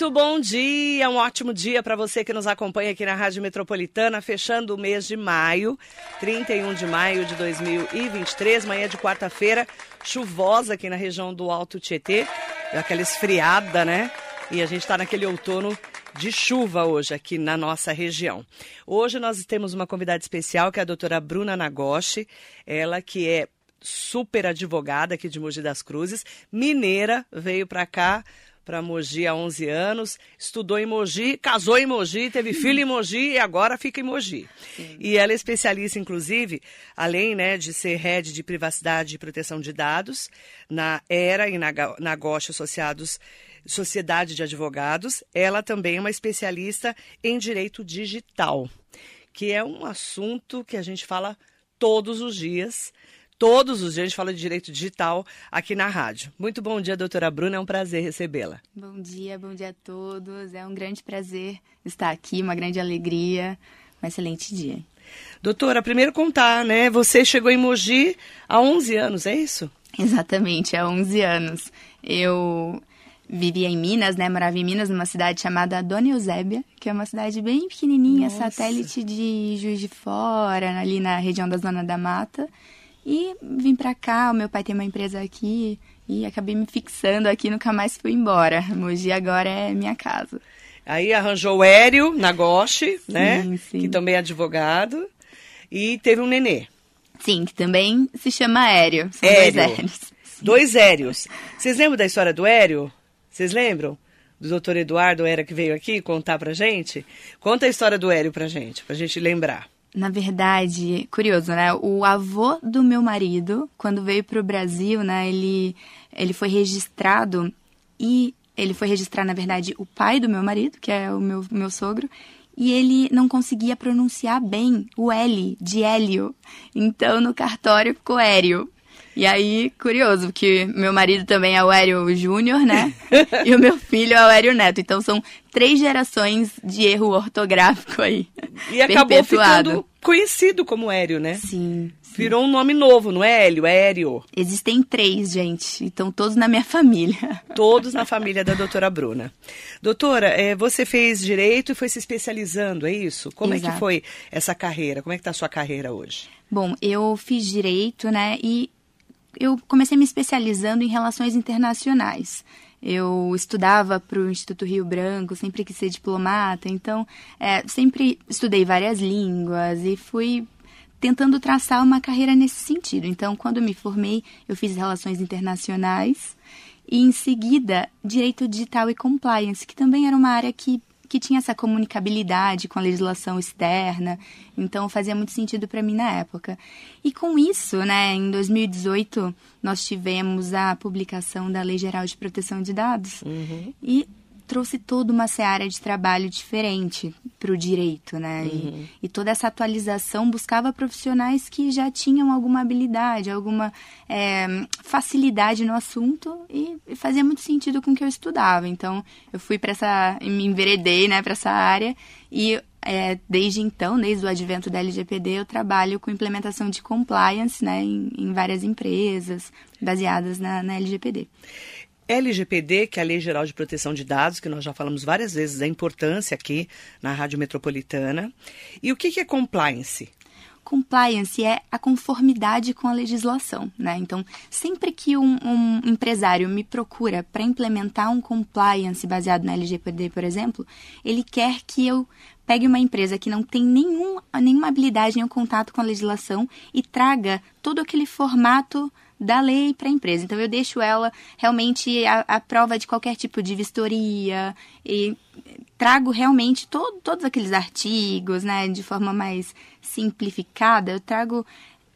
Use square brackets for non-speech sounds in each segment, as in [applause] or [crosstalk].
Muito bom dia, um ótimo dia para você que nos acompanha aqui na Rádio Metropolitana, fechando o mês de maio, 31 de maio de 2023, manhã de quarta-feira, chuvosa aqui na região do Alto Tietê, aquela esfriada, né? E a gente está naquele outono de chuva hoje aqui na nossa região. Hoje nós temos uma convidada especial que é a doutora Bruna Nagoshi, ela que é super advogada aqui de Mogi das Cruzes, mineira, veio para cá para Mogi há 11 anos, estudou em Mogi, casou em Mogi, teve filho em Mogi e agora fica em Mogi. Sim. E ela é especialista, inclusive, além né, de ser head de privacidade e proteção de dados, na ERA e na, na GOSH Associados Sociedade de Advogados, ela também é uma especialista em direito digital, que é um assunto que a gente fala todos os dias todos os dias a gente fala de direito digital aqui na rádio. Muito bom dia, doutora Bruna, é um prazer recebê-la. Bom dia, bom dia a todos. É um grande prazer estar aqui, uma grande alegria, um excelente dia. Doutora, primeiro contar, né? Você chegou em Mogi há 11 anos, é isso? Exatamente, há 11 anos. Eu vivia em Minas, né? Morava em Minas, numa cidade chamada Dona Eusébia, que é uma cidade bem pequenininha, Nossa. satélite de Juiz de Fora, ali na região da Zona da Mata. E vim pra cá, o meu pai tem uma empresa aqui e acabei me fixando aqui, nunca mais fui embora. Mogi agora é minha casa. Aí arranjou o Hélio Nagoshi, né? Sim. Que também é advogado. E teve um nenê. Sim, que também se chama Hélio. São Hélio. dois Hélios. Dois Hélios. Vocês lembram da história do Hélio? Vocês lembram? Do doutor Eduardo era que veio aqui contar pra gente? Conta a história do Hélio pra gente, pra gente lembrar. Na verdade, curioso, né? O avô do meu marido, quando veio para o Brasil, né? Ele, ele foi registrado e ele foi registrar, na verdade, o pai do meu marido, que é o meu, meu sogro, e ele não conseguia pronunciar bem o L de Hélio. Então, no cartório ficou Hélio. E aí, curioso, porque meu marido também é o Hélio Júnior, né? [laughs] e o meu filho é o Hélio Neto. Então são três gerações de erro ortográfico aí. E acabou ficando conhecido como Hélio, né? Sim. Virou um nome novo, não é Hélio? É Hélio. Existem três, gente. Então, todos na minha família. Todos na família da doutora Bruna. Doutora, é, você fez direito e foi se especializando, é isso? Como Exato. é que foi essa carreira? Como é que está a sua carreira hoje? Bom, eu fiz direito, né? E eu comecei me especializando em relações internacionais. Eu estudava para o Instituto Rio Branco, sempre quis ser diplomata, então é, sempre estudei várias línguas e fui tentando traçar uma carreira nesse sentido. Então, quando me formei, eu fiz relações internacionais e, em seguida, direito digital e compliance, que também era uma área que que tinha essa comunicabilidade com a legislação externa, então fazia muito sentido para mim na época. E com isso, né, em 2018, nós tivemos a publicação da Lei Geral de Proteção de Dados uhum. e trouxe toda uma seara de trabalho diferente para o direito, né? Uhum. E, e, toda essa atualização buscava profissionais que já tinham alguma habilidade, alguma é, facilidade no assunto e, e, fazia muito sentido com o que eu estudava. Então, eu fui para essa, me enveredei, né, para essa área e é, desde então, desde o advento da LGPD, eu trabalho com implementação de compliance, né, em, em várias empresas baseadas na, na LGPD. LGPD, que é a Lei Geral de Proteção de Dados, que nós já falamos várias vezes da importância aqui na Rádio Metropolitana. E o que é compliance? Compliance é a conformidade com a legislação, né? Então, sempre que um, um empresário me procura para implementar um compliance baseado na LGPD, por exemplo, ele quer que eu pegue uma empresa que não tem nenhum, nenhuma habilidade, nenhum contato com a legislação e traga todo aquele formato da lei para a empresa. Então, eu deixo ela realmente a, prova de qualquer tipo de vistoria e trago realmente todo, todos aqueles artigos, né, de forma mais simplificada. Eu trago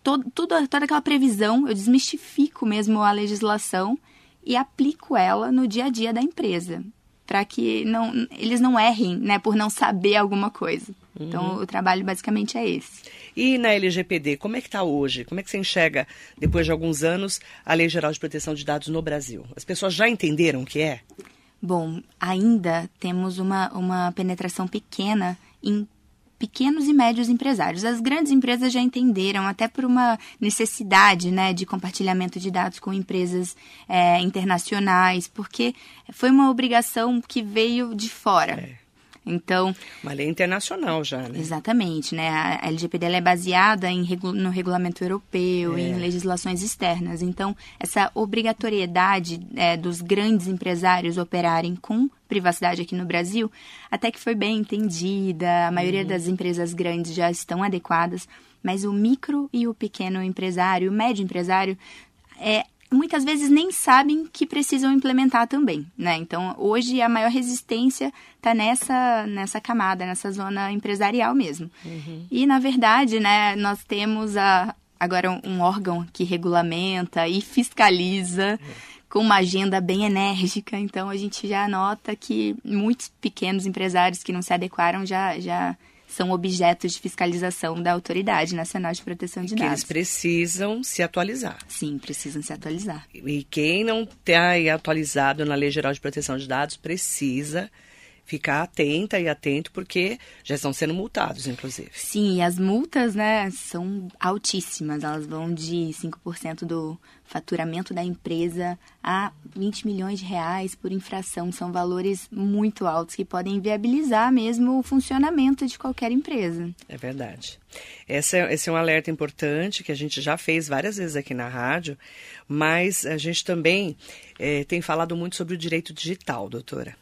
tudo, toda aquela previsão, eu desmistifico mesmo a legislação e aplico ela no dia a dia da empresa, para que não, eles não errem, né, por não saber alguma coisa. Então, uhum. o trabalho basicamente é esse. E na LGPD, como é que está hoje? Como é que você enxerga, depois de alguns anos, a Lei Geral de Proteção de Dados no Brasil? As pessoas já entenderam o que é? Bom, ainda temos uma, uma penetração pequena em pequenos e médios empresários. As grandes empresas já entenderam, até por uma necessidade né, de compartilhamento de dados com empresas é, internacionais, porque foi uma obrigação que veio de fora. É. Então, uma lei internacional já, né? Exatamente, né? A LGPD é baseada em, no regulamento europeu, é. em legislações externas. Então, essa obrigatoriedade é, dos grandes empresários operarem com privacidade aqui no Brasil, até que foi bem entendida. A maioria uhum. das empresas grandes já estão adequadas, mas o micro e o pequeno empresário, o médio empresário, é, muitas vezes nem sabem que precisam implementar também, né? Então, hoje a maior resistência está nessa, nessa camada, nessa zona empresarial mesmo. Uhum. E, na verdade, né, nós temos a, agora um órgão que regulamenta e fiscaliza com uma agenda bem enérgica, então a gente já nota que muitos pequenos empresários que não se adequaram já, já são objetos de fiscalização da Autoridade Nacional de Proteção de que Dados. Eles precisam se atualizar. Sim, precisam se atualizar. E quem não está atualizado na Lei Geral de Proteção de Dados precisa ficar atenta e atento, porque já estão sendo multados, inclusive. Sim, e as multas, né, são altíssimas. Elas vão de 5% do faturamento da empresa a 20 milhões de reais por infração. São valores muito altos que podem viabilizar mesmo o funcionamento de qualquer empresa. É verdade. Esse é, esse é um alerta importante que a gente já fez várias vezes aqui na rádio, mas a gente também é, tem falado muito sobre o direito digital, doutora.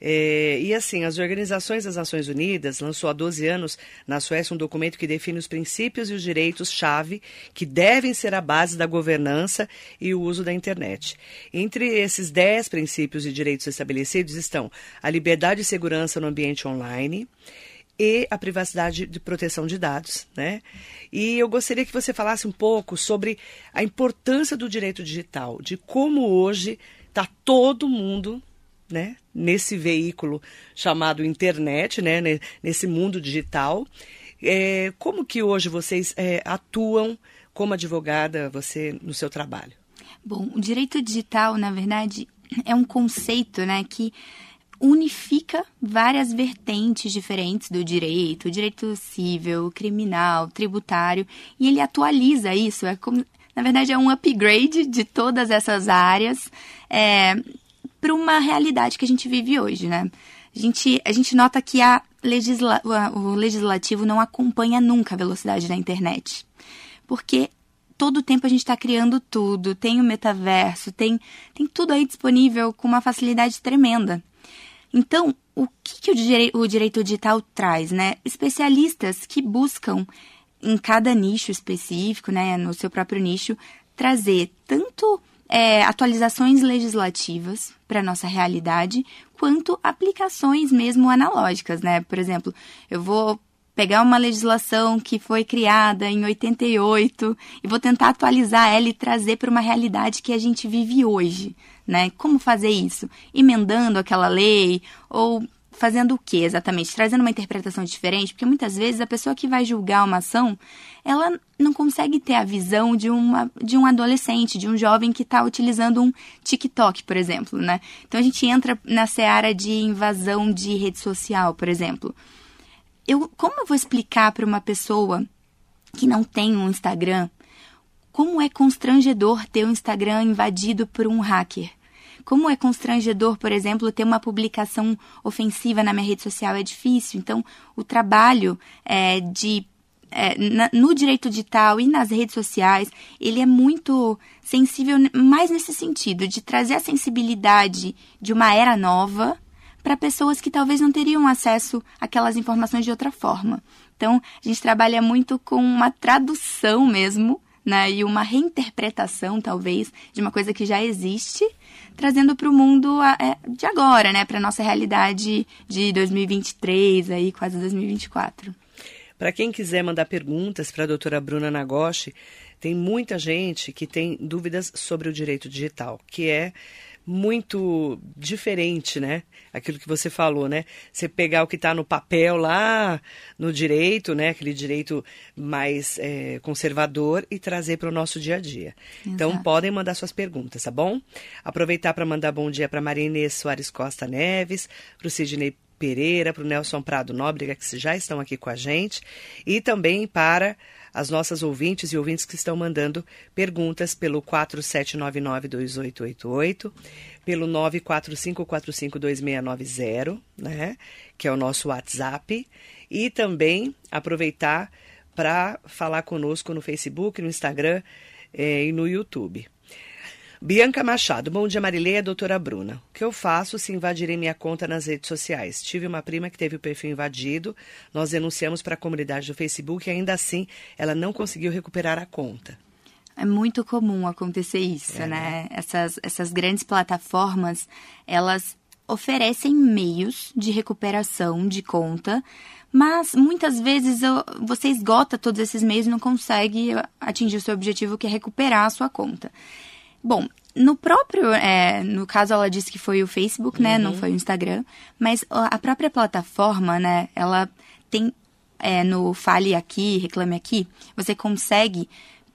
É, e assim, as organizações das Nações Unidas lançou há 12 anos na Suécia um documento que define os princípios e os direitos-chave que devem ser a base da governança e o uso da internet. Entre esses 10 princípios e direitos estabelecidos estão a liberdade e segurança no ambiente online e a privacidade de proteção de dados, né? E eu gostaria que você falasse um pouco sobre a importância do direito digital, de como hoje está todo mundo né, nesse veículo chamado internet, né, nesse mundo digital. É, como que hoje vocês é, atuam como advogada, você, no seu trabalho? Bom, o direito digital, na verdade, é um conceito né, que unifica várias vertentes diferentes do direito, direito civil, criminal, tributário, e ele atualiza isso. É como, na verdade, é um upgrade de todas essas áreas. É, para uma realidade que a gente vive hoje, né? A gente, a gente nota que a legisla, o legislativo não acompanha nunca a velocidade da internet. Porque todo o tempo a gente está criando tudo, tem o metaverso, tem, tem tudo aí disponível com uma facilidade tremenda. Então, o que, que o, direi o direito digital traz, né? Especialistas que buscam em cada nicho específico, né, no seu próprio nicho, trazer tanto é, atualizações legislativas para nossa realidade, quanto aplicações mesmo analógicas, né? Por exemplo, eu vou pegar uma legislação que foi criada em 88 e vou tentar atualizar ela e trazer para uma realidade que a gente vive hoje, né? Como fazer isso? Emendando aquela lei ou fazendo o que exatamente? Trazendo uma interpretação diferente? Porque muitas vezes a pessoa que vai julgar uma ação, ela não consegue ter a visão de, uma, de um adolescente, de um jovem que está utilizando um TikTok, por exemplo, né? Então a gente entra na seara de invasão de rede social, por exemplo. Eu, como eu vou explicar para uma pessoa que não tem um Instagram como é constrangedor ter o um Instagram invadido por um hacker? Como é constrangedor, por exemplo, ter uma publicação ofensiva na minha rede social? É difícil. Então, o trabalho é, de é, na, no direito digital e nas redes sociais, ele é muito sensível mais nesse sentido, de trazer a sensibilidade de uma era nova para pessoas que talvez não teriam acesso àquelas informações de outra forma. Então, a gente trabalha muito com uma tradução mesmo, né, e uma reinterpretação, talvez, de uma coisa que já existe, trazendo para o mundo é, de agora, né, para nossa realidade de 2023, aí quase 2024. Para quem quiser mandar perguntas para a doutora Bruna Nagoshi, tem muita gente que tem dúvidas sobre o direito digital, que é muito diferente, né? Aquilo que você falou, né? Você pegar o que está no papel lá no direito, né? Aquele direito mais é, conservador e trazer para o nosso dia a dia. Então, Exato. Então podem mandar suas perguntas, tá bom? Aproveitar para mandar bom dia para Maria Inês Soares Costa Neves, para o Sidney Pereira, para o Nelson Prado Nóbrega, que já estão aqui com a gente, e também para as nossas ouvintes e ouvintes que estão mandando perguntas pelo 47992888, pelo 945452690, né, que é o nosso WhatsApp, e também aproveitar para falar conosco no Facebook, no Instagram eh, e no YouTube. Bianca Machado, bom dia Marileia, doutora Bruna. O que eu faço se invadirem minha conta nas redes sociais? Tive uma prima que teve o perfil invadido, nós denunciamos para a comunidade do Facebook e ainda assim ela não conseguiu recuperar a conta. É muito comum acontecer isso, é, né? né? Essas, essas grandes plataformas, elas oferecem meios de recuperação de conta, mas muitas vezes você esgota todos esses meios e não consegue atingir o seu objetivo, que é recuperar a sua conta. Bom, no próprio, é, no caso ela disse que foi o Facebook, né, uhum. não foi o Instagram, mas a própria plataforma, né, ela tem é, no Fale Aqui, Reclame Aqui, você consegue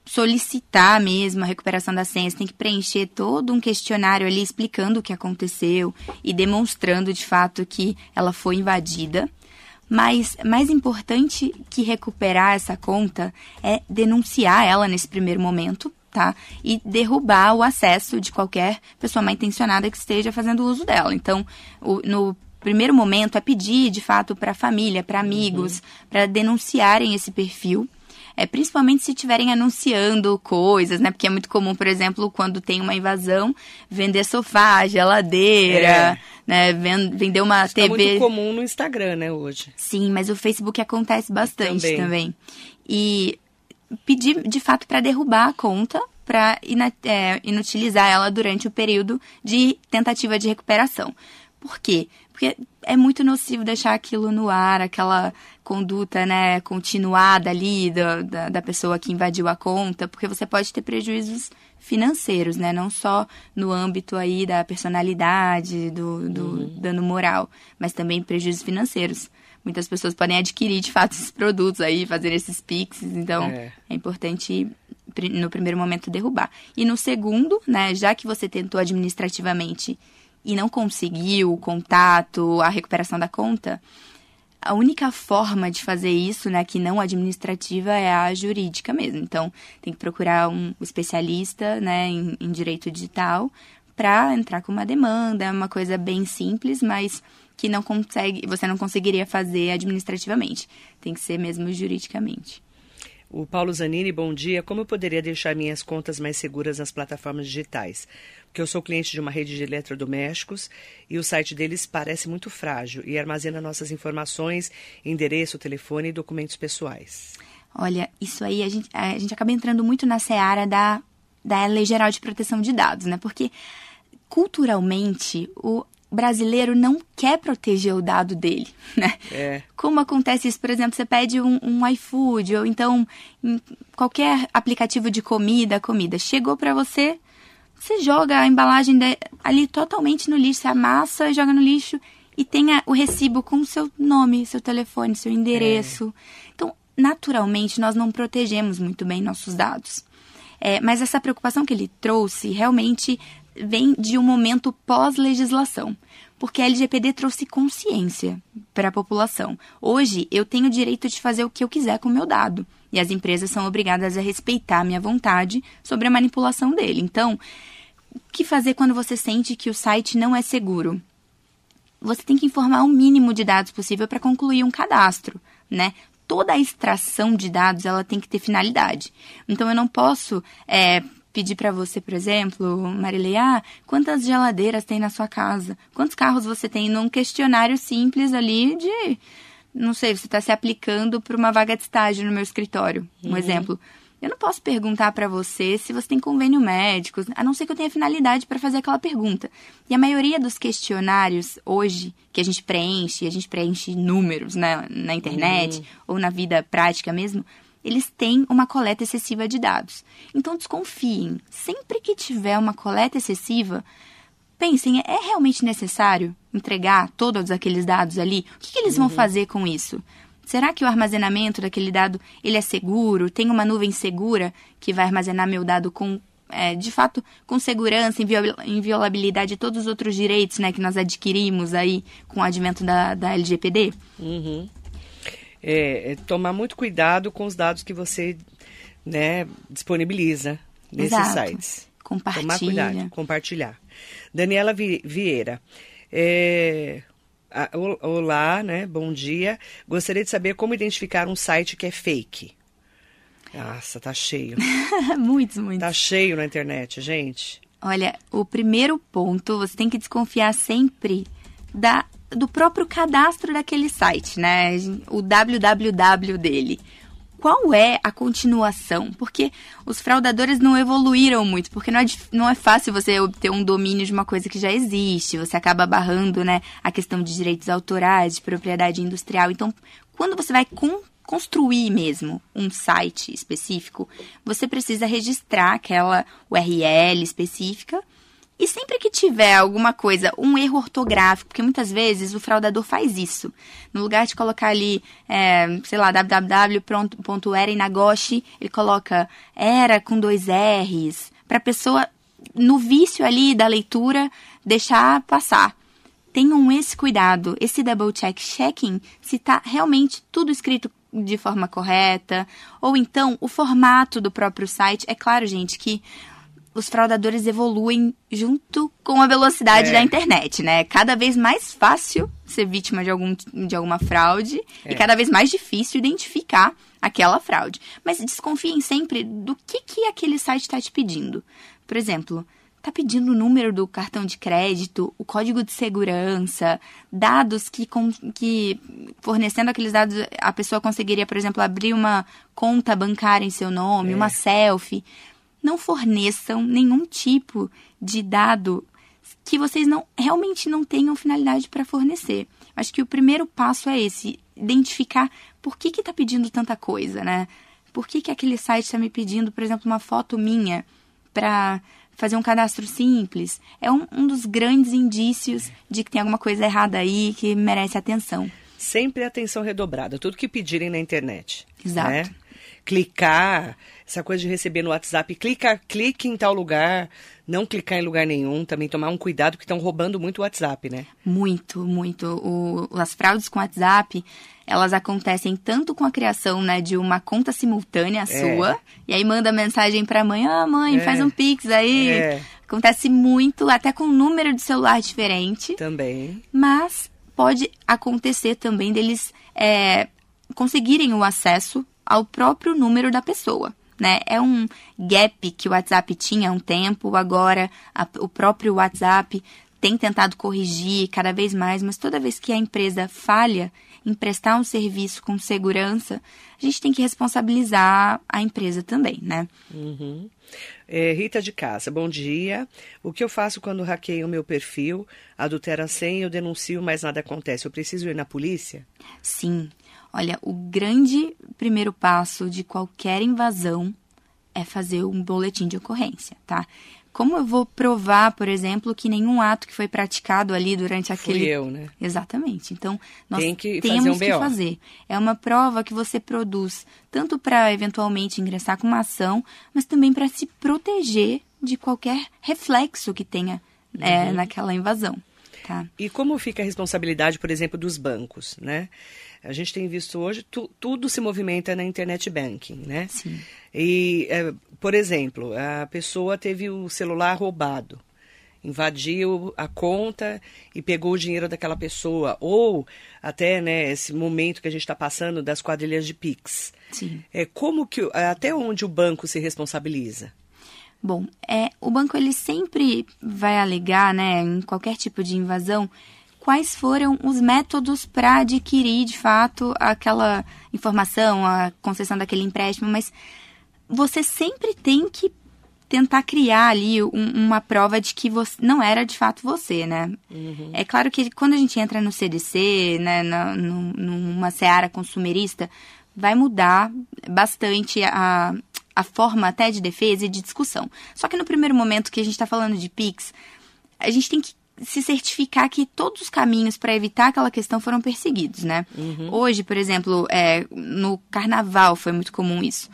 solicitar mesmo a recuperação da senha, você tem que preencher todo um questionário ali explicando o que aconteceu e demonstrando de fato que ela foi invadida. Mas mais importante que recuperar essa conta é denunciar ela nesse primeiro momento tá? E derrubar o acesso de qualquer pessoa mal intencionada que esteja fazendo uso dela. Então, o, no primeiro momento é pedir, de fato, para a família, para amigos, uhum. para denunciarem esse perfil. É, principalmente se estiverem anunciando coisas, né? Porque é muito comum, por exemplo, quando tem uma invasão, vender sofá, geladeira, é. né? Vender uma Isso TV. É muito comum no Instagram, né, hoje. Sim, mas o Facebook acontece bastante também. também. E pedir de fato para derrubar a conta para é, inutilizar ela durante o período de tentativa de recuperação. Por quê? Porque é muito nocivo deixar aquilo no ar, aquela conduta né, continuada ali do, da, da pessoa que invadiu a conta, porque você pode ter prejuízos financeiros, né? Não só no âmbito aí da personalidade, do, do uhum. dano moral, mas também prejuízos financeiros muitas pessoas podem adquirir de fato [laughs] esses produtos aí, fazer esses pixes. Então, é, é importante no primeiro momento derrubar. E no segundo, né, já que você tentou administrativamente e não conseguiu o contato, a recuperação da conta, a única forma de fazer isso, né, que não administrativa, é a jurídica mesmo. Então, tem que procurar um especialista, né, em, em direito digital para entrar com uma demanda, é uma coisa bem simples, mas que não consegue, você não conseguiria fazer administrativamente. Tem que ser mesmo juridicamente. O Paulo Zanini, bom dia. Como eu poderia deixar minhas contas mais seguras nas plataformas digitais? Porque eu sou cliente de uma rede de eletrodomésticos e o site deles parece muito frágil e armazena nossas informações, endereço, telefone e documentos pessoais. Olha, isso aí a gente, a gente acaba entrando muito na seara da, da Lei Geral de Proteção de Dados, né? Porque culturalmente o, brasileiro não quer proteger o dado dele, [laughs] né? É. Como acontece isso, por exemplo, você pede um, um iFood ou então qualquer aplicativo de comida, comida chegou para você, você joga a embalagem de, ali totalmente no lixo, você amassa e joga no lixo e tem o recibo com seu nome, seu telefone, seu endereço. É. Então, naturalmente, nós não protegemos muito bem nossos dados. É, mas essa preocupação que ele trouxe realmente vem de um momento pós-legislação, porque a LGPD trouxe consciência para a população. Hoje, eu tenho o direito de fazer o que eu quiser com o meu dado, e as empresas são obrigadas a respeitar a minha vontade sobre a manipulação dele. Então, o que fazer quando você sente que o site não é seguro? Você tem que informar o mínimo de dados possível para concluir um cadastro, né? Toda a extração de dados ela tem que ter finalidade. Então eu não posso é, pedir para você, por exemplo, Marilei, ah, quantas geladeiras tem na sua casa? Quantos carros você tem? Num questionário simples ali de, não sei, você está se aplicando para uma vaga de estágio no meu escritório, um uhum. exemplo. Eu não posso perguntar para você se você tem convênio médico, a não ser que eu tenha finalidade para fazer aquela pergunta. E a maioria dos questionários hoje que a gente preenche, a gente preenche números né, na internet uhum. ou na vida prática mesmo, eles têm uma coleta excessiva de dados. Então desconfiem. Sempre que tiver uma coleta excessiva, pensem, é realmente necessário entregar todos aqueles dados ali? O que, que eles uhum. vão fazer com isso? Será que o armazenamento daquele dado ele é seguro? Tem uma nuvem segura que vai armazenar meu dado com é, de fato, com segurança, inviolabilidade de todos os outros direitos né, que nós adquirimos aí com o advento da, da LGPD? Uhum. É, é, tomar muito cuidado com os dados que você né, disponibiliza nesses Exato. sites. Compartilha. Tomar cuidado, compartilhar. Daniela Vieira. É, olá, né? Bom dia. Gostaria de saber como identificar um site que é fake. Nossa, tá cheio. [laughs] muitos, muitos. Tá cheio na internet, gente. Olha, o primeiro ponto, você tem que desconfiar sempre da, do próprio cadastro daquele site, né? O www dele qual é a continuação? Porque os fraudadores não evoluíram muito, porque não é, não é fácil você obter um domínio de uma coisa que já existe, você acaba barrando né, a questão de direitos autorais, de propriedade industrial. Então, quando você vai com, construir mesmo um site específico, você precisa registrar aquela URL específica e sempre que tiver alguma coisa, um erro ortográfico, porque muitas vezes o fraudador faz isso. No lugar de colocar ali, é, sei lá, www.erenagoshi, ele coloca era com dois R's, para a pessoa, no vício ali da leitura, deixar passar. Tenham esse cuidado, esse double check, checking se está realmente tudo escrito de forma correta, ou então o formato do próprio site. É claro, gente, que os fraudadores evoluem junto com a velocidade é. da internet, né? Cada vez mais fácil ser vítima de, algum, de alguma fraude é. e cada vez mais difícil identificar aquela fraude. Mas desconfiem sempre do que, que aquele site está te pedindo. Por exemplo, está pedindo o número do cartão de crédito, o código de segurança, dados que, com, que fornecendo aqueles dados a pessoa conseguiria, por exemplo, abrir uma conta bancária em seu nome, é. uma selfie não forneçam nenhum tipo de dado que vocês não realmente não tenham finalidade para fornecer. Acho que o primeiro passo é esse, identificar por que está pedindo tanta coisa, né? Por que, que aquele site está me pedindo, por exemplo, uma foto minha para fazer um cadastro simples? É um, um dos grandes indícios de que tem alguma coisa errada aí que merece atenção. Sempre atenção redobrada, tudo que pedirem na internet. Exato. Né? Clicar, essa coisa de receber no WhatsApp, clica, clique em tal lugar, não clicar em lugar nenhum, também tomar um cuidado que estão roubando muito o WhatsApp, né? Muito, muito. O, as fraudes com WhatsApp, elas acontecem tanto com a criação, né, de uma conta simultânea é. sua, e aí manda mensagem para a mãe, ah, mãe, é. faz um pix aí. É. Acontece muito, até com número de celular diferente. Também. Mas pode acontecer também deles é, conseguirem o acesso ao próprio número da pessoa. Né? É um gap que o WhatsApp tinha há um tempo, agora a, o próprio WhatsApp tem tentado corrigir cada vez mais, mas toda vez que a empresa falha em prestar um serviço com segurança, a gente tem que responsabilizar a empresa também, né? Uhum. É, Rita de Casa, bom dia. O que eu faço quando hackeio o meu perfil, adultera a senha, eu denuncio, mas nada acontece? Eu preciso ir na polícia? Sim. Olha, o grande primeiro passo de qualquer invasão é fazer um boletim de ocorrência, tá? Como eu vou provar, por exemplo, que nenhum ato que foi praticado ali durante aquele. Fui eu, né? Exatamente. Então, nós Tem que temos fazer um que fazer. É uma prova que você produz tanto para eventualmente ingressar com uma ação, mas também para se proteger de qualquer reflexo que tenha é, uhum. naquela invasão. Tá. E como fica a responsabilidade, por exemplo, dos bancos, né? A gente tem visto hoje, tu, tudo se movimenta na internet banking, né? Sim. E, é, por exemplo, a pessoa teve o celular roubado, invadiu a conta e pegou o dinheiro daquela pessoa, ou até né, esse momento que a gente está passando das quadrilhas de Pix. Sim. É, como que, até onde o banco se responsabiliza? Bom, é, o banco ele sempre vai alegar, né, em qualquer tipo de invasão, quais foram os métodos para adquirir de fato aquela informação, a concessão daquele empréstimo, mas você sempre tem que tentar criar ali um, uma prova de que você não era de fato você, né? Uhum. É claro que quando a gente entra no CDC, né, na, no, numa seara consumerista, vai mudar bastante a, a forma até de defesa e de discussão. Só que no primeiro momento que a gente está falando de PIX, a gente tem que se certificar que todos os caminhos para evitar aquela questão foram perseguidos, né? Uhum. Hoje, por exemplo, é, no carnaval foi muito comum isso.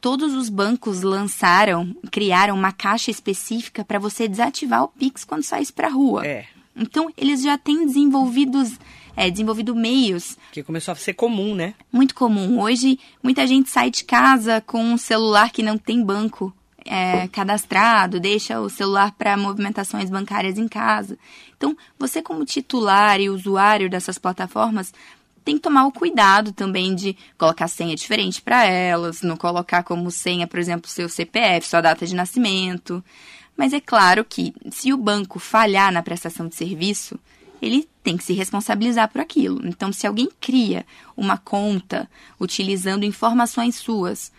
todos os bancos lançaram, criaram uma caixa específica para você desativar o Pix quando sair para a rua. É. Então, eles já têm desenvolvidos, é, desenvolvido meios. Que começou a ser comum, né? Muito comum. Hoje, muita gente sai de casa com um celular que não tem banco é, cadastrado, deixa o celular para movimentações bancárias em casa. Então, você como titular e usuário dessas plataformas, tem que tomar o cuidado também de colocar senha diferente para elas, não colocar como senha, por exemplo, seu CPF, sua data de nascimento. Mas é claro que, se o banco falhar na prestação de serviço, ele tem que se responsabilizar por aquilo. Então, se alguém cria uma conta utilizando informações suas,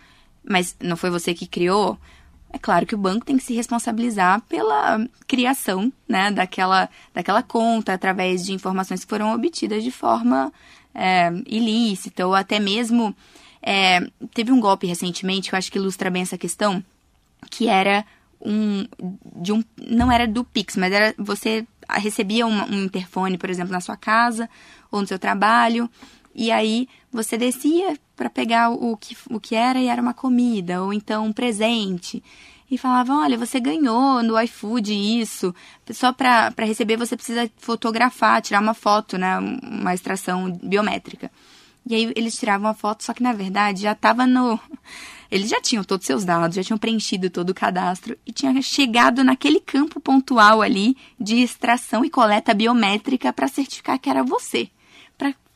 mas não foi você que criou, é claro que o banco tem que se responsabilizar pela criação né, daquela, daquela conta através de informações que foram obtidas de forma é, ilícita ou até mesmo. É, teve um golpe recentemente que eu acho que ilustra bem essa questão, que era um de um não era do Pix, mas era você recebia um, um interfone, por exemplo, na sua casa ou no seu trabalho, e aí você descia para pegar o que, o que era e era uma comida ou então um presente. E falavam, olha, você ganhou no iFood isso. Só para receber você precisa fotografar, tirar uma foto, né? Uma extração biométrica. E aí eles tiravam a foto, só que na verdade já estava no [laughs] eles já tinham todos os seus dados, já tinham preenchido todo o cadastro e tinha chegado naquele campo pontual ali de extração e coleta biométrica para certificar que era você.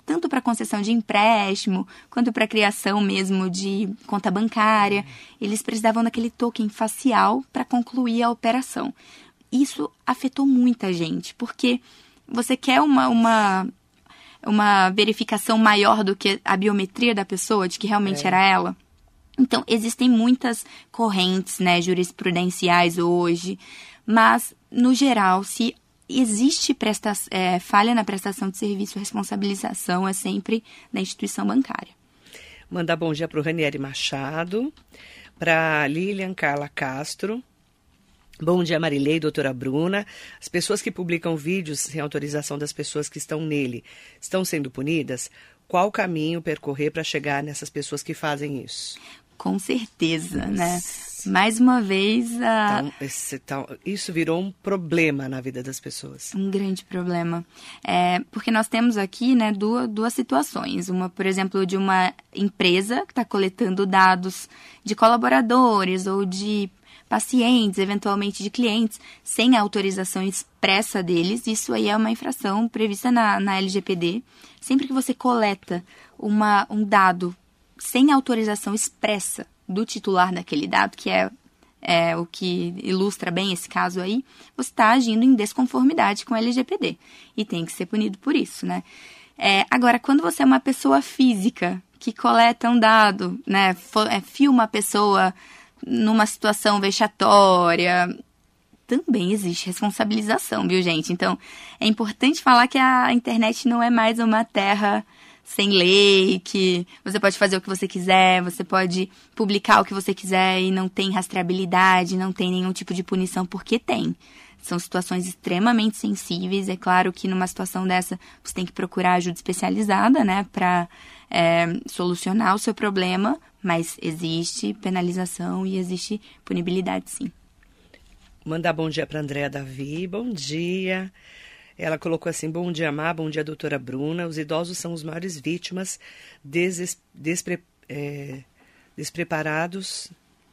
Tanto para concessão de empréstimo, quanto para criação mesmo de conta bancária. Eles precisavam daquele token facial para concluir a operação. Isso afetou muita gente, porque você quer uma, uma, uma verificação maior do que a biometria da pessoa, de que realmente é. era ela. Então, existem muitas correntes né, jurisprudenciais hoje, mas, no geral, se existe presta é, falha na prestação de serviço, a responsabilização é sempre da instituição bancária. Mandar bom dia para o Ranieri Machado, para Lilian Carla Castro. Bom dia, Marilei, doutora Bruna. As pessoas que publicam vídeos sem autorização das pessoas que estão nele estão sendo punidas? Qual caminho percorrer para chegar nessas pessoas que fazem isso? Com certeza, né? Mais uma vez, a... então, esse, então, isso virou um problema na vida das pessoas. Um grande problema. É, porque nós temos aqui né, duas, duas situações. Uma, por exemplo, de uma empresa que está coletando dados de colaboradores ou de pacientes, eventualmente de clientes, sem autorização expressa deles. Isso aí é uma infração prevista na, na LGPD. Sempre que você coleta uma, um dado sem autorização expressa do titular daquele dado, que é, é o que ilustra bem esse caso aí, você está agindo em desconformidade com a LGPD e tem que ser punido por isso, né? É, agora, quando você é uma pessoa física que coleta um dado, né, é, filma a pessoa numa situação vexatória, também existe responsabilização, viu, gente? Então, é importante falar que a internet não é mais uma terra sem lei, que você pode fazer o que você quiser, você pode publicar o que você quiser e não tem rastreabilidade, não tem nenhum tipo de punição, porque tem. São situações extremamente sensíveis. É claro que numa situação dessa você tem que procurar ajuda especializada, né, para é, solucionar o seu problema, mas existe penalização e existe punibilidade, sim. Mandar bom dia para Andréa Davi. Bom dia. Ela colocou assim: Bom dia, Má, bom dia, doutora Bruna. Os idosos são os maiores vítimas des, despre, é, despreparados,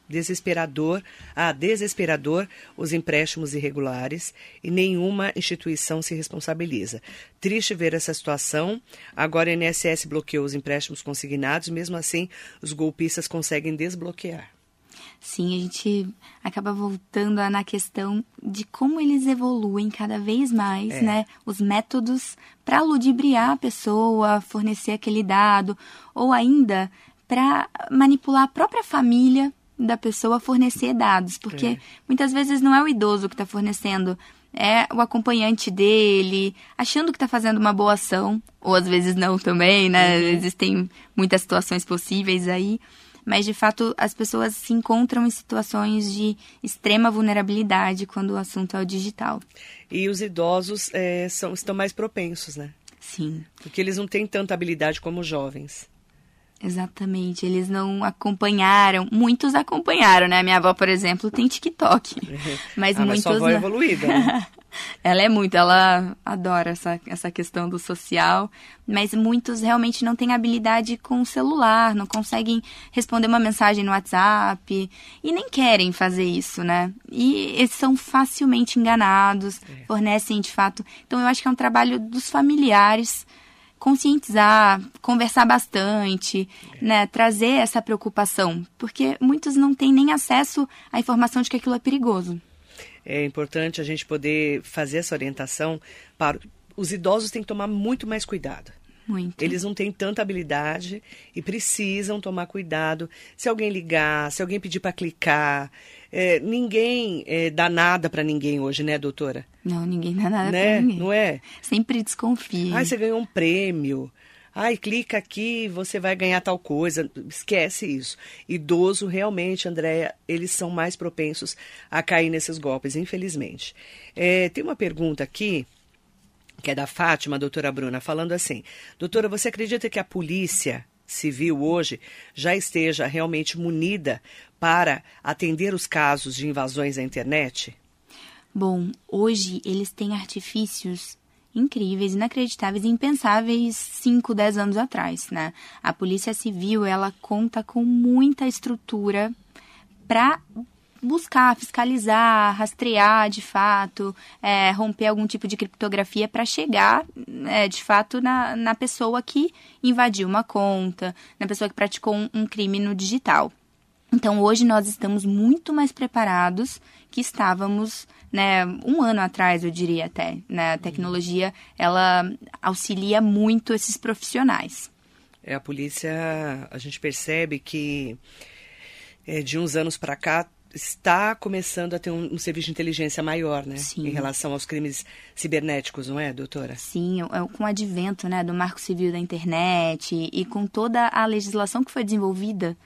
desesperador, ah, desesperador os empréstimos irregulares e nenhuma instituição se responsabiliza. Triste ver essa situação. Agora a INSS bloqueou os empréstimos consignados, mesmo assim os golpistas conseguem desbloquear. Sim, a gente acaba voltando na questão de como eles evoluem cada vez mais, é. né? Os métodos para ludibriar a pessoa, fornecer aquele dado, ou ainda para manipular a própria família da pessoa fornecer dados, porque é. muitas vezes não é o idoso que está fornecendo, é o acompanhante dele, achando que está fazendo uma boa ação, ou às vezes não também, né? Uhum. Existem muitas situações possíveis aí mas de fato as pessoas se encontram em situações de extrema vulnerabilidade quando o assunto é o digital. E os idosos é, são, estão mais propensos, né? Sim. Porque eles não têm tanta habilidade como os jovens. Exatamente, eles não acompanharam, muitos acompanharam, né? Minha avó, por exemplo, tem TikTok, [laughs] mas ah, muitos mas sua avó não. é evoluída. Né? [laughs] ela é muito, ela adora essa, essa questão do social, mas muitos realmente não têm habilidade com o celular, não conseguem responder uma mensagem no WhatsApp e nem querem fazer isso, né? E eles são facilmente enganados, é. fornecem de fato. Então eu acho que é um trabalho dos familiares conscientizar, conversar bastante, né, trazer essa preocupação, porque muitos não têm nem acesso à informação de que aquilo é perigoso. É importante a gente poder fazer essa orientação para os idosos têm que tomar muito mais cuidado. Muito. Eles não têm tanta habilidade e precisam tomar cuidado. Se alguém ligar, se alguém pedir para clicar, é, ninguém é, dá nada para ninguém hoje, né, doutora? Não, ninguém dá nada né? para ninguém. Não é? Sempre desconfia. Ah, você ganhou um prêmio. Ai, clica aqui, você vai ganhar tal coisa. Esquece isso. Idoso, realmente, Andréia, eles são mais propensos a cair nesses golpes, infelizmente. É, tem uma pergunta aqui que é da Fátima, doutora Bruna, falando assim: Doutora, você acredita que a polícia civil hoje já esteja realmente munida para atender os casos de invasões à internet? Bom, hoje eles têm artifícios incríveis, inacreditáveis, impensáveis 5, 10 anos atrás, né? A Polícia Civil, ela conta com muita estrutura para buscar, fiscalizar, rastrear de fato, é, romper algum tipo de criptografia para chegar é, de fato na, na pessoa que invadiu uma conta, na pessoa que praticou um, um crime no digital. Então hoje nós estamos muito mais preparados que estávamos né, um ano atrás, eu diria até. Né? A tecnologia ela auxilia muito esses profissionais. É, a polícia, a gente percebe que é, de uns anos para cá está começando a ter um, um, serviço de inteligência maior, né? Sim. Em relação aos crimes cibernéticos, não é, doutora? Sim, com o advento né, do Marco Civil da Internet e, e com toda a legislação que foi desenvolvida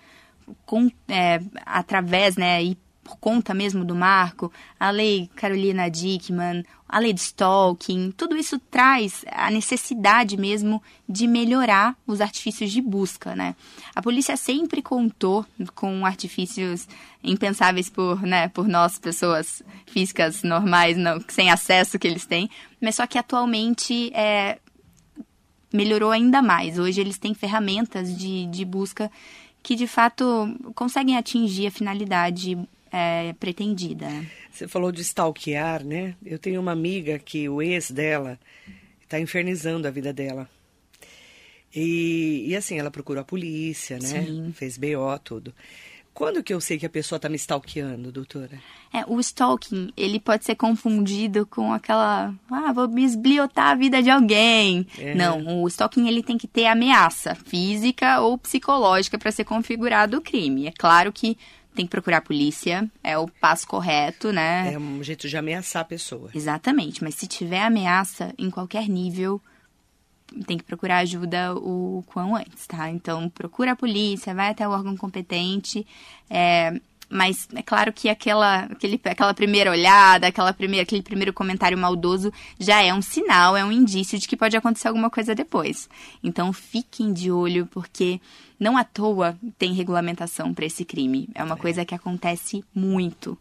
com, é, através né, e por conta mesmo do marco, a lei Carolina Dickman, a lei de stalking, tudo isso traz a necessidade mesmo de melhorar os artifícios de busca, né? A polícia sempre contou com artifícios impensáveis por, né, por nós, pessoas físicas normais, não, sem acesso que eles têm, mas só que atualmente é, melhorou ainda mais. Hoje eles têm ferramentas de, de busca que de fato conseguem atingir a finalidade é, pretendida. Você falou de stalkear, né? Eu tenho uma amiga que o ex dela está infernizando a vida dela. E, e assim, ela procurou a polícia, né? Sim. Fez BO, tudo. Quando que eu sei que a pessoa está me stalkeando, doutora? É, o stalking, ele pode ser confundido com aquela, ah, vou esbliotar a vida de alguém. É. Não, o stalking ele tem que ter ameaça física ou psicológica para ser configurado o crime. É claro que tem que procurar a polícia, é o passo correto, né? É um jeito de ameaçar a pessoa. Exatamente, mas se tiver ameaça em qualquer nível, tem que procurar ajuda o quão antes, tá? Então, procura a polícia, vai até o órgão competente. É, mas é claro que aquela, aquele, aquela primeira olhada, aquela primeira, aquele primeiro comentário maldoso já é um sinal, é um indício de que pode acontecer alguma coisa depois. Então fiquem de olho, porque não à toa tem regulamentação para esse crime. É uma é. coisa que acontece muito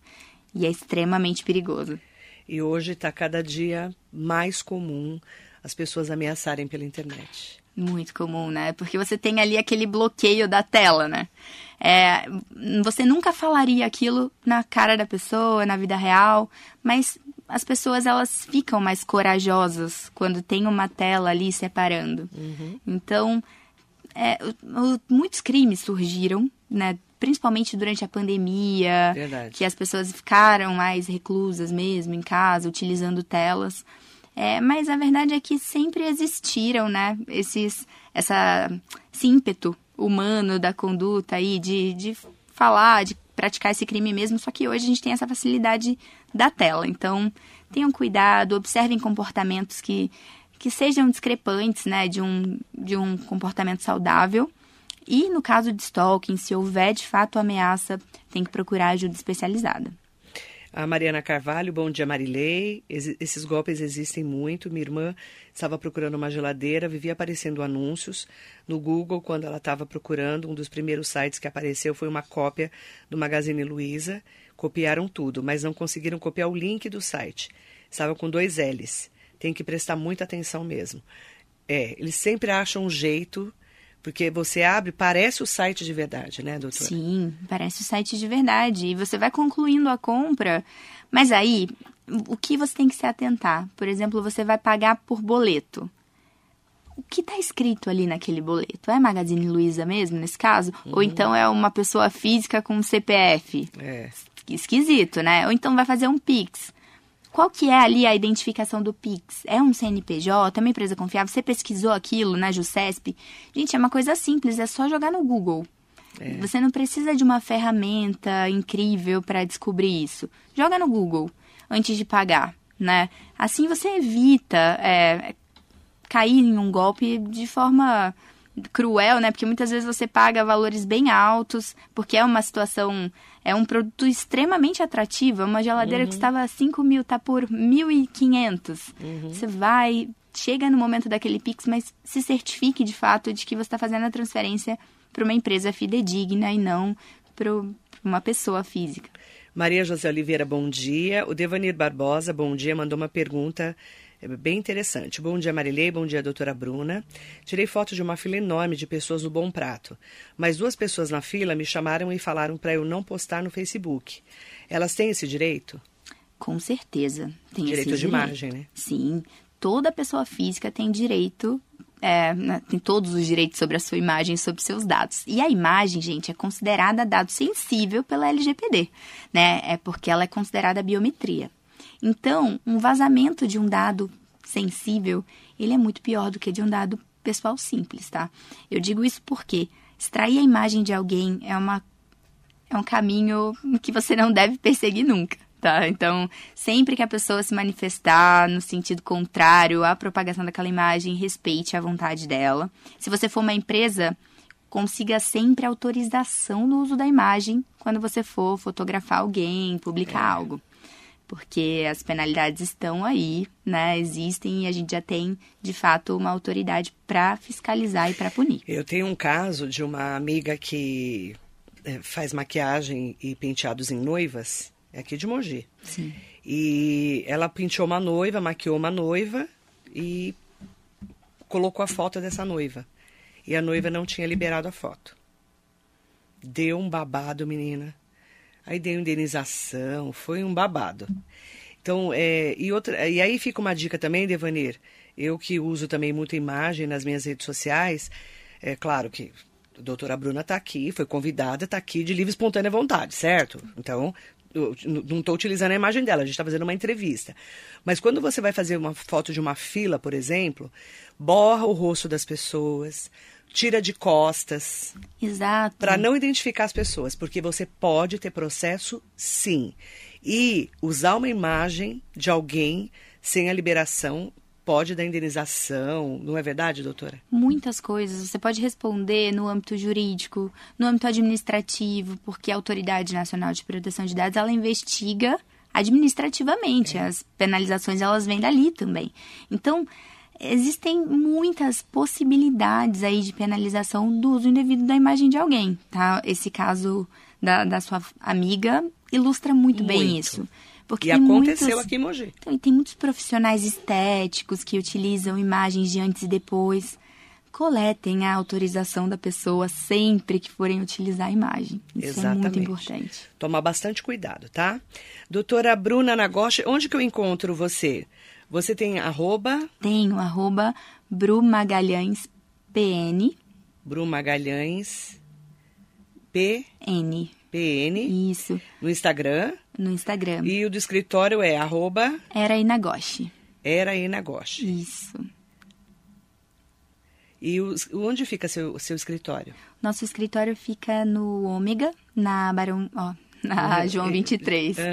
e é extremamente perigoso. E hoje está cada dia mais comum as pessoas ameaçarem pela internet. Muito comum, né? Porque você tem ali aquele bloqueio da tela, né? É, você nunca falaria aquilo na cara da pessoa, na vida real, mas as pessoas elas ficam mais corajosas quando tem uma tela ali separando. Uhum. Então, é, muitos crimes surgiram, né? Principalmente durante a pandemia, Verdade. que as pessoas ficaram mais reclusas mesmo em casa, utilizando telas. É, mas a verdade é que sempre existiram, né, esses, essa, esse ímpeto humano da conduta aí, de, de falar, de praticar esse crime mesmo, só que hoje a gente tem essa facilidade da tela. Então, tenham cuidado, observem comportamentos que, que sejam discrepantes, né, de um, de um comportamento saudável. E no caso de stalking, se houver de fato ameaça, tem que procurar ajuda especializada. A Mariana Carvalho, bom dia Marilei. esses golpes existem muito. Minha irmã estava procurando uma geladeira, vivia aparecendo anúncios no Google quando ela estava procurando. Um dos primeiros sites que apareceu foi uma cópia do Magazine Luiza. Copiaram tudo, mas não conseguiram copiar o link do site. Estava com dois L's. Tem que prestar muita atenção mesmo. É, eles sempre acham um jeito porque você abre, parece o site de verdade, né, doutora? Sim, parece o site de verdade. E você vai concluindo a compra. Mas aí, o que você tem que se atentar? Por exemplo, você vai pagar por boleto. O que está escrito ali naquele boleto? É Magazine Luiza mesmo, nesse caso? Uhum. Ou então é uma pessoa física com CPF? É. Esquisito, né? Ou então vai fazer um Pix. Qual que é ali a identificação do Pix? É um CNPJ? É uma empresa confiável? Você pesquisou aquilo na JUSCESP? Gente, é uma coisa simples, é só jogar no Google. É. Você não precisa de uma ferramenta incrível para descobrir isso. Joga no Google antes de pagar, né? Assim você evita é, cair em um golpe de forma cruel, né? Porque muitas vezes você paga valores bem altos, porque é uma situação, é um produto extremamente atrativo. É uma geladeira uhum. que estava 5 mil, tá por 1.500. Uhum. Você vai, chega no momento daquele Pix, mas se certifique de fato de que você está fazendo a transferência para uma empresa fidedigna e não para uma pessoa física. Maria José Oliveira, bom dia. O Devanir Barbosa, bom dia, mandou uma pergunta é bem interessante. Bom dia, Marilei. Bom dia, doutora Bruna. Tirei foto de uma fila enorme de pessoas no Bom Prato. Mas duas pessoas na fila me chamaram e falaram para eu não postar no Facebook. Elas têm esse direito? Com certeza. Tem direito esse de direito. imagem, né? Sim. Toda pessoa física tem direito é, né, tem todos os direitos sobre a sua imagem e sobre seus dados. E a imagem, gente, é considerada dado sensível pela LGPD, né? É porque ela é considerada biometria. Então, um vazamento de um dado sensível, ele é muito pior do que de um dado pessoal simples, tá? Eu digo isso porque extrair a imagem de alguém é uma é um caminho que você não deve perseguir nunca, tá? Então, sempre que a pessoa se manifestar no sentido contrário à propagação daquela imagem, respeite a vontade dela. Se você for uma empresa, consiga sempre autorização no uso da imagem quando você for fotografar alguém, publicar é. algo porque as penalidades estão aí, né? Existem e a gente já tem, de fato, uma autoridade para fiscalizar e para punir. Eu tenho um caso de uma amiga que é, faz maquiagem e penteados em noivas, é aqui de Mogi. Sim. E ela penteou uma noiva, maquiou uma noiva e colocou a foto dessa noiva. E a noiva não tinha liberado a foto. Deu um babado, menina. Aí deu indenização, foi um babado. Então, é, e, outra, e aí fica uma dica também, Devanir. Eu que uso também muita imagem nas minhas redes sociais, é claro que a doutora Bruna está aqui, foi convidada, está aqui de livre espontânea vontade, certo? Então, não estou utilizando a imagem dela, a gente está fazendo uma entrevista. Mas quando você vai fazer uma foto de uma fila, por exemplo, borra o rosto das pessoas, tira de costas. Exato. Para não identificar as pessoas, porque você pode ter processo, sim. E usar uma imagem de alguém sem a liberação pode dar indenização, não é verdade, doutora? Muitas coisas. Você pode responder no âmbito jurídico, no âmbito administrativo, porque a Autoridade Nacional de Proteção de Dados, ela investiga administrativamente. É. As penalizações, elas vêm dali também. Então, existem muitas possibilidades aí de penalização do uso indevido da imagem de alguém, tá? Esse caso da, da sua amiga ilustra muito, muito. bem isso. Porque e aconteceu muitos, aqui em Mogi. Então, tem muitos profissionais estéticos que utilizam imagens de antes e depois. Coletem a autorização da pessoa sempre que forem utilizar a imagem. Isso Exatamente. é muito importante. Tomar bastante cuidado, tá? Doutora Bruna Nagoshi, onde que eu encontro você? Você tem arroba? Tenho, arroba Bru Magalhães PN. Magalhães PN. PN. Isso. No Instagram? No Instagram. E o do escritório é arroba? Era Inagoshi. Era Inagoshi. Isso. E os, onde fica seu seu escritório? Nosso escritório fica no Ômega, na Barão, ó, na. João 23. Uhum.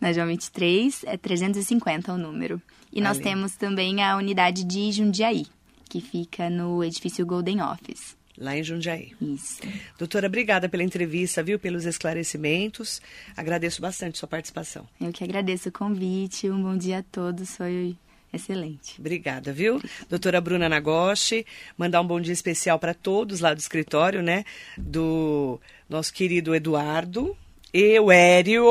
Na João 23, é 350 o número. E nós temos também a unidade de Jundiaí, que fica no edifício Golden Office. Lá em Jundiaí. Isso. Doutora, obrigada pela entrevista, viu? Pelos esclarecimentos. Agradeço bastante sua participação. Eu que agradeço o convite. Um bom dia a todos. Foi excelente. Obrigada, viu? Obrigada. Doutora Bruna Nagoshi, mandar um bom dia especial para todos lá do escritório, né? Do nosso querido Eduardo e o Hério,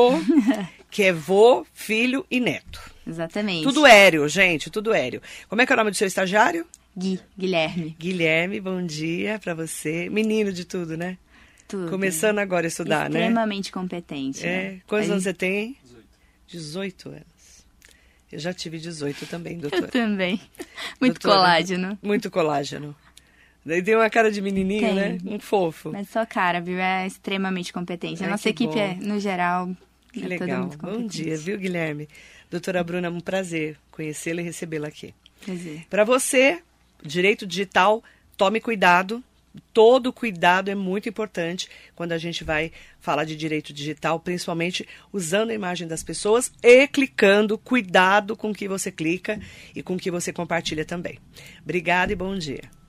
[laughs] que é vô, filho e neto. Exatamente. Tudo Hério, gente, tudo Hério. Como é que é o nome do seu estagiário? Gui, Guilherme. Guilherme, bom dia para você. Menino de tudo, né? Tudo. Começando agora a estudar, Extremamente né? Extremamente competente. É. Né? Quantos anos você tem? 18. 18 anos. Eu já tive 18 também, [laughs] doutora. Eu também. Muito doutora, colágeno. Muito colágeno. Daí tem uma cara de menininho, tem. né? Um fofo. Mas só cara, viu? É extremamente competente. A nossa equipe, é, no geral, que é legal. Bom dia, viu, Guilherme? Doutora Bruna, um prazer conhecê-la e recebê-la aqui. Prazer. Para você, direito digital, tome cuidado. Todo cuidado é muito importante quando a gente vai falar de direito digital, principalmente usando a imagem das pessoas e clicando. Cuidado com o que você clica e com o que você compartilha também. Obrigada e bom dia.